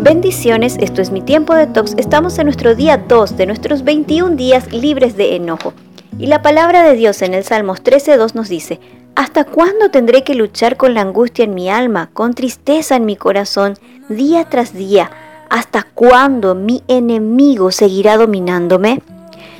Bendiciones, esto es mi tiempo de tox. Estamos en nuestro día 2 de nuestros 21 días libres de enojo. Y la palabra de Dios en el Salmos 13.2 nos dice, ¿Hasta cuándo tendré que luchar con la angustia en mi alma, con tristeza en mi corazón, día tras día? ¿Hasta cuándo mi enemigo seguirá dominándome?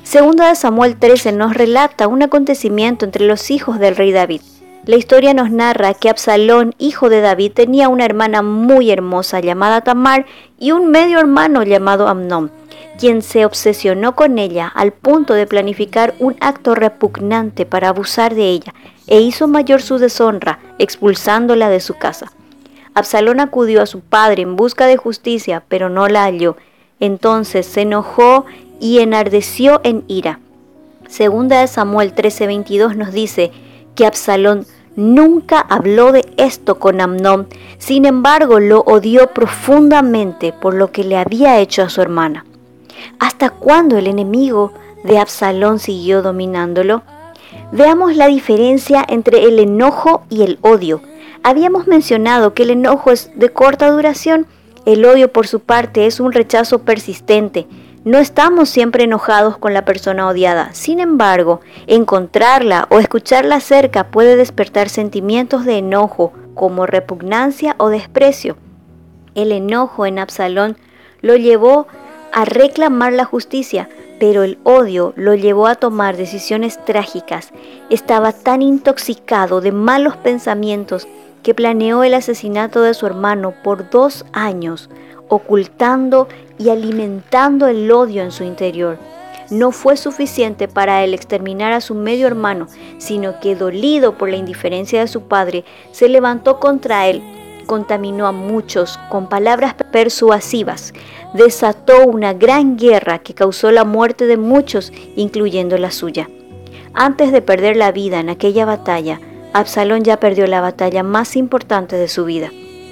Segunda de Samuel 13 nos relata un acontecimiento entre los hijos del rey David. La historia nos narra que Absalón, hijo de David, tenía una hermana muy hermosa llamada Tamar y un medio hermano llamado Amnón, quien se obsesionó con ella al punto de planificar un acto repugnante para abusar de ella e hizo mayor su deshonra, expulsándola de su casa. Absalón acudió a su padre en busca de justicia, pero no la halló. Entonces se enojó y enardeció en ira. Segunda de Samuel 13:22 nos dice que Absalón nunca habló de esto con Amnón, sin embargo lo odió profundamente por lo que le había hecho a su hermana. ¿Hasta cuándo el enemigo de Absalón siguió dominándolo? Veamos la diferencia entre el enojo y el odio. Habíamos mencionado que el enojo es de corta duración, el odio por su parte es un rechazo persistente, no estamos siempre enojados con la persona odiada. Sin embargo, encontrarla o escucharla cerca puede despertar sentimientos de enojo como repugnancia o desprecio. El enojo en Absalón lo llevó a reclamar la justicia, pero el odio lo llevó a tomar decisiones trágicas. Estaba tan intoxicado de malos pensamientos que planeó el asesinato de su hermano por dos años, ocultando y alimentando el odio en su interior. No fue suficiente para él exterminar a su medio hermano, sino que dolido por la indiferencia de su padre, se levantó contra él, contaminó a muchos con palabras persuasivas, desató una gran guerra que causó la muerte de muchos, incluyendo la suya. Antes de perder la vida en aquella batalla, Absalón ya perdió la batalla más importante de su vida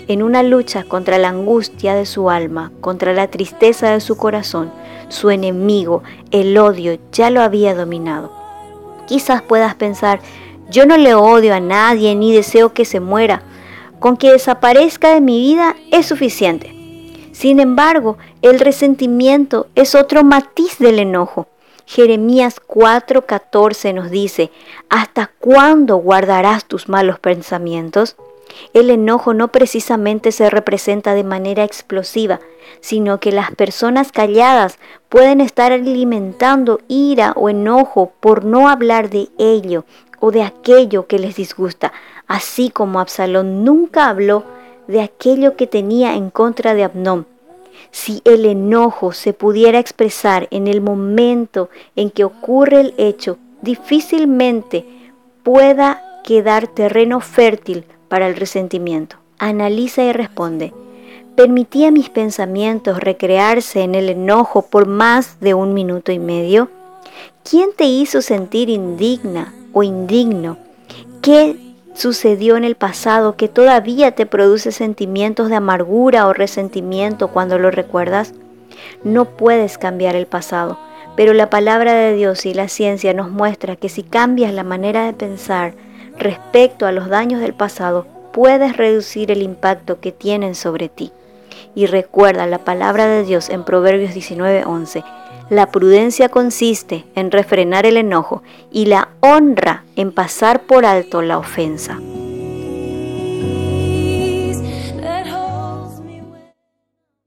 en una lucha contra la angustia de su alma, contra la tristeza de su corazón, su enemigo, el odio, ya lo había dominado. Quizás puedas pensar, yo no le odio a nadie ni deseo que se muera, con que desaparezca de mi vida es suficiente. Sin embargo, el resentimiento es otro matiz del enojo. Jeremías 4:14 nos dice, ¿hasta cuándo guardarás tus malos pensamientos? El enojo no precisamente se representa de manera explosiva, sino que las personas calladas pueden estar alimentando ira o enojo por no hablar de ello o de aquello que les disgusta, así como Absalón nunca habló de aquello que tenía en contra de Abnón. Si el enojo se pudiera expresar en el momento en que ocurre el hecho, difícilmente pueda quedar terreno fértil para el resentimiento. Analiza y responde. ¿Permití a mis pensamientos recrearse en el enojo por más de un minuto y medio? ¿Quién te hizo sentir indigna o indigno? ¿Qué sucedió en el pasado que todavía te produce sentimientos de amargura o resentimiento cuando lo recuerdas? No puedes cambiar el pasado, pero la palabra de Dios y la ciencia nos muestra que si cambias la manera de pensar, respecto a los daños del pasado, puedes reducir el impacto que tienen sobre ti. Y recuerda la palabra de Dios en Proverbios 19:11. La prudencia consiste en refrenar el enojo y la honra en pasar por alto la ofensa.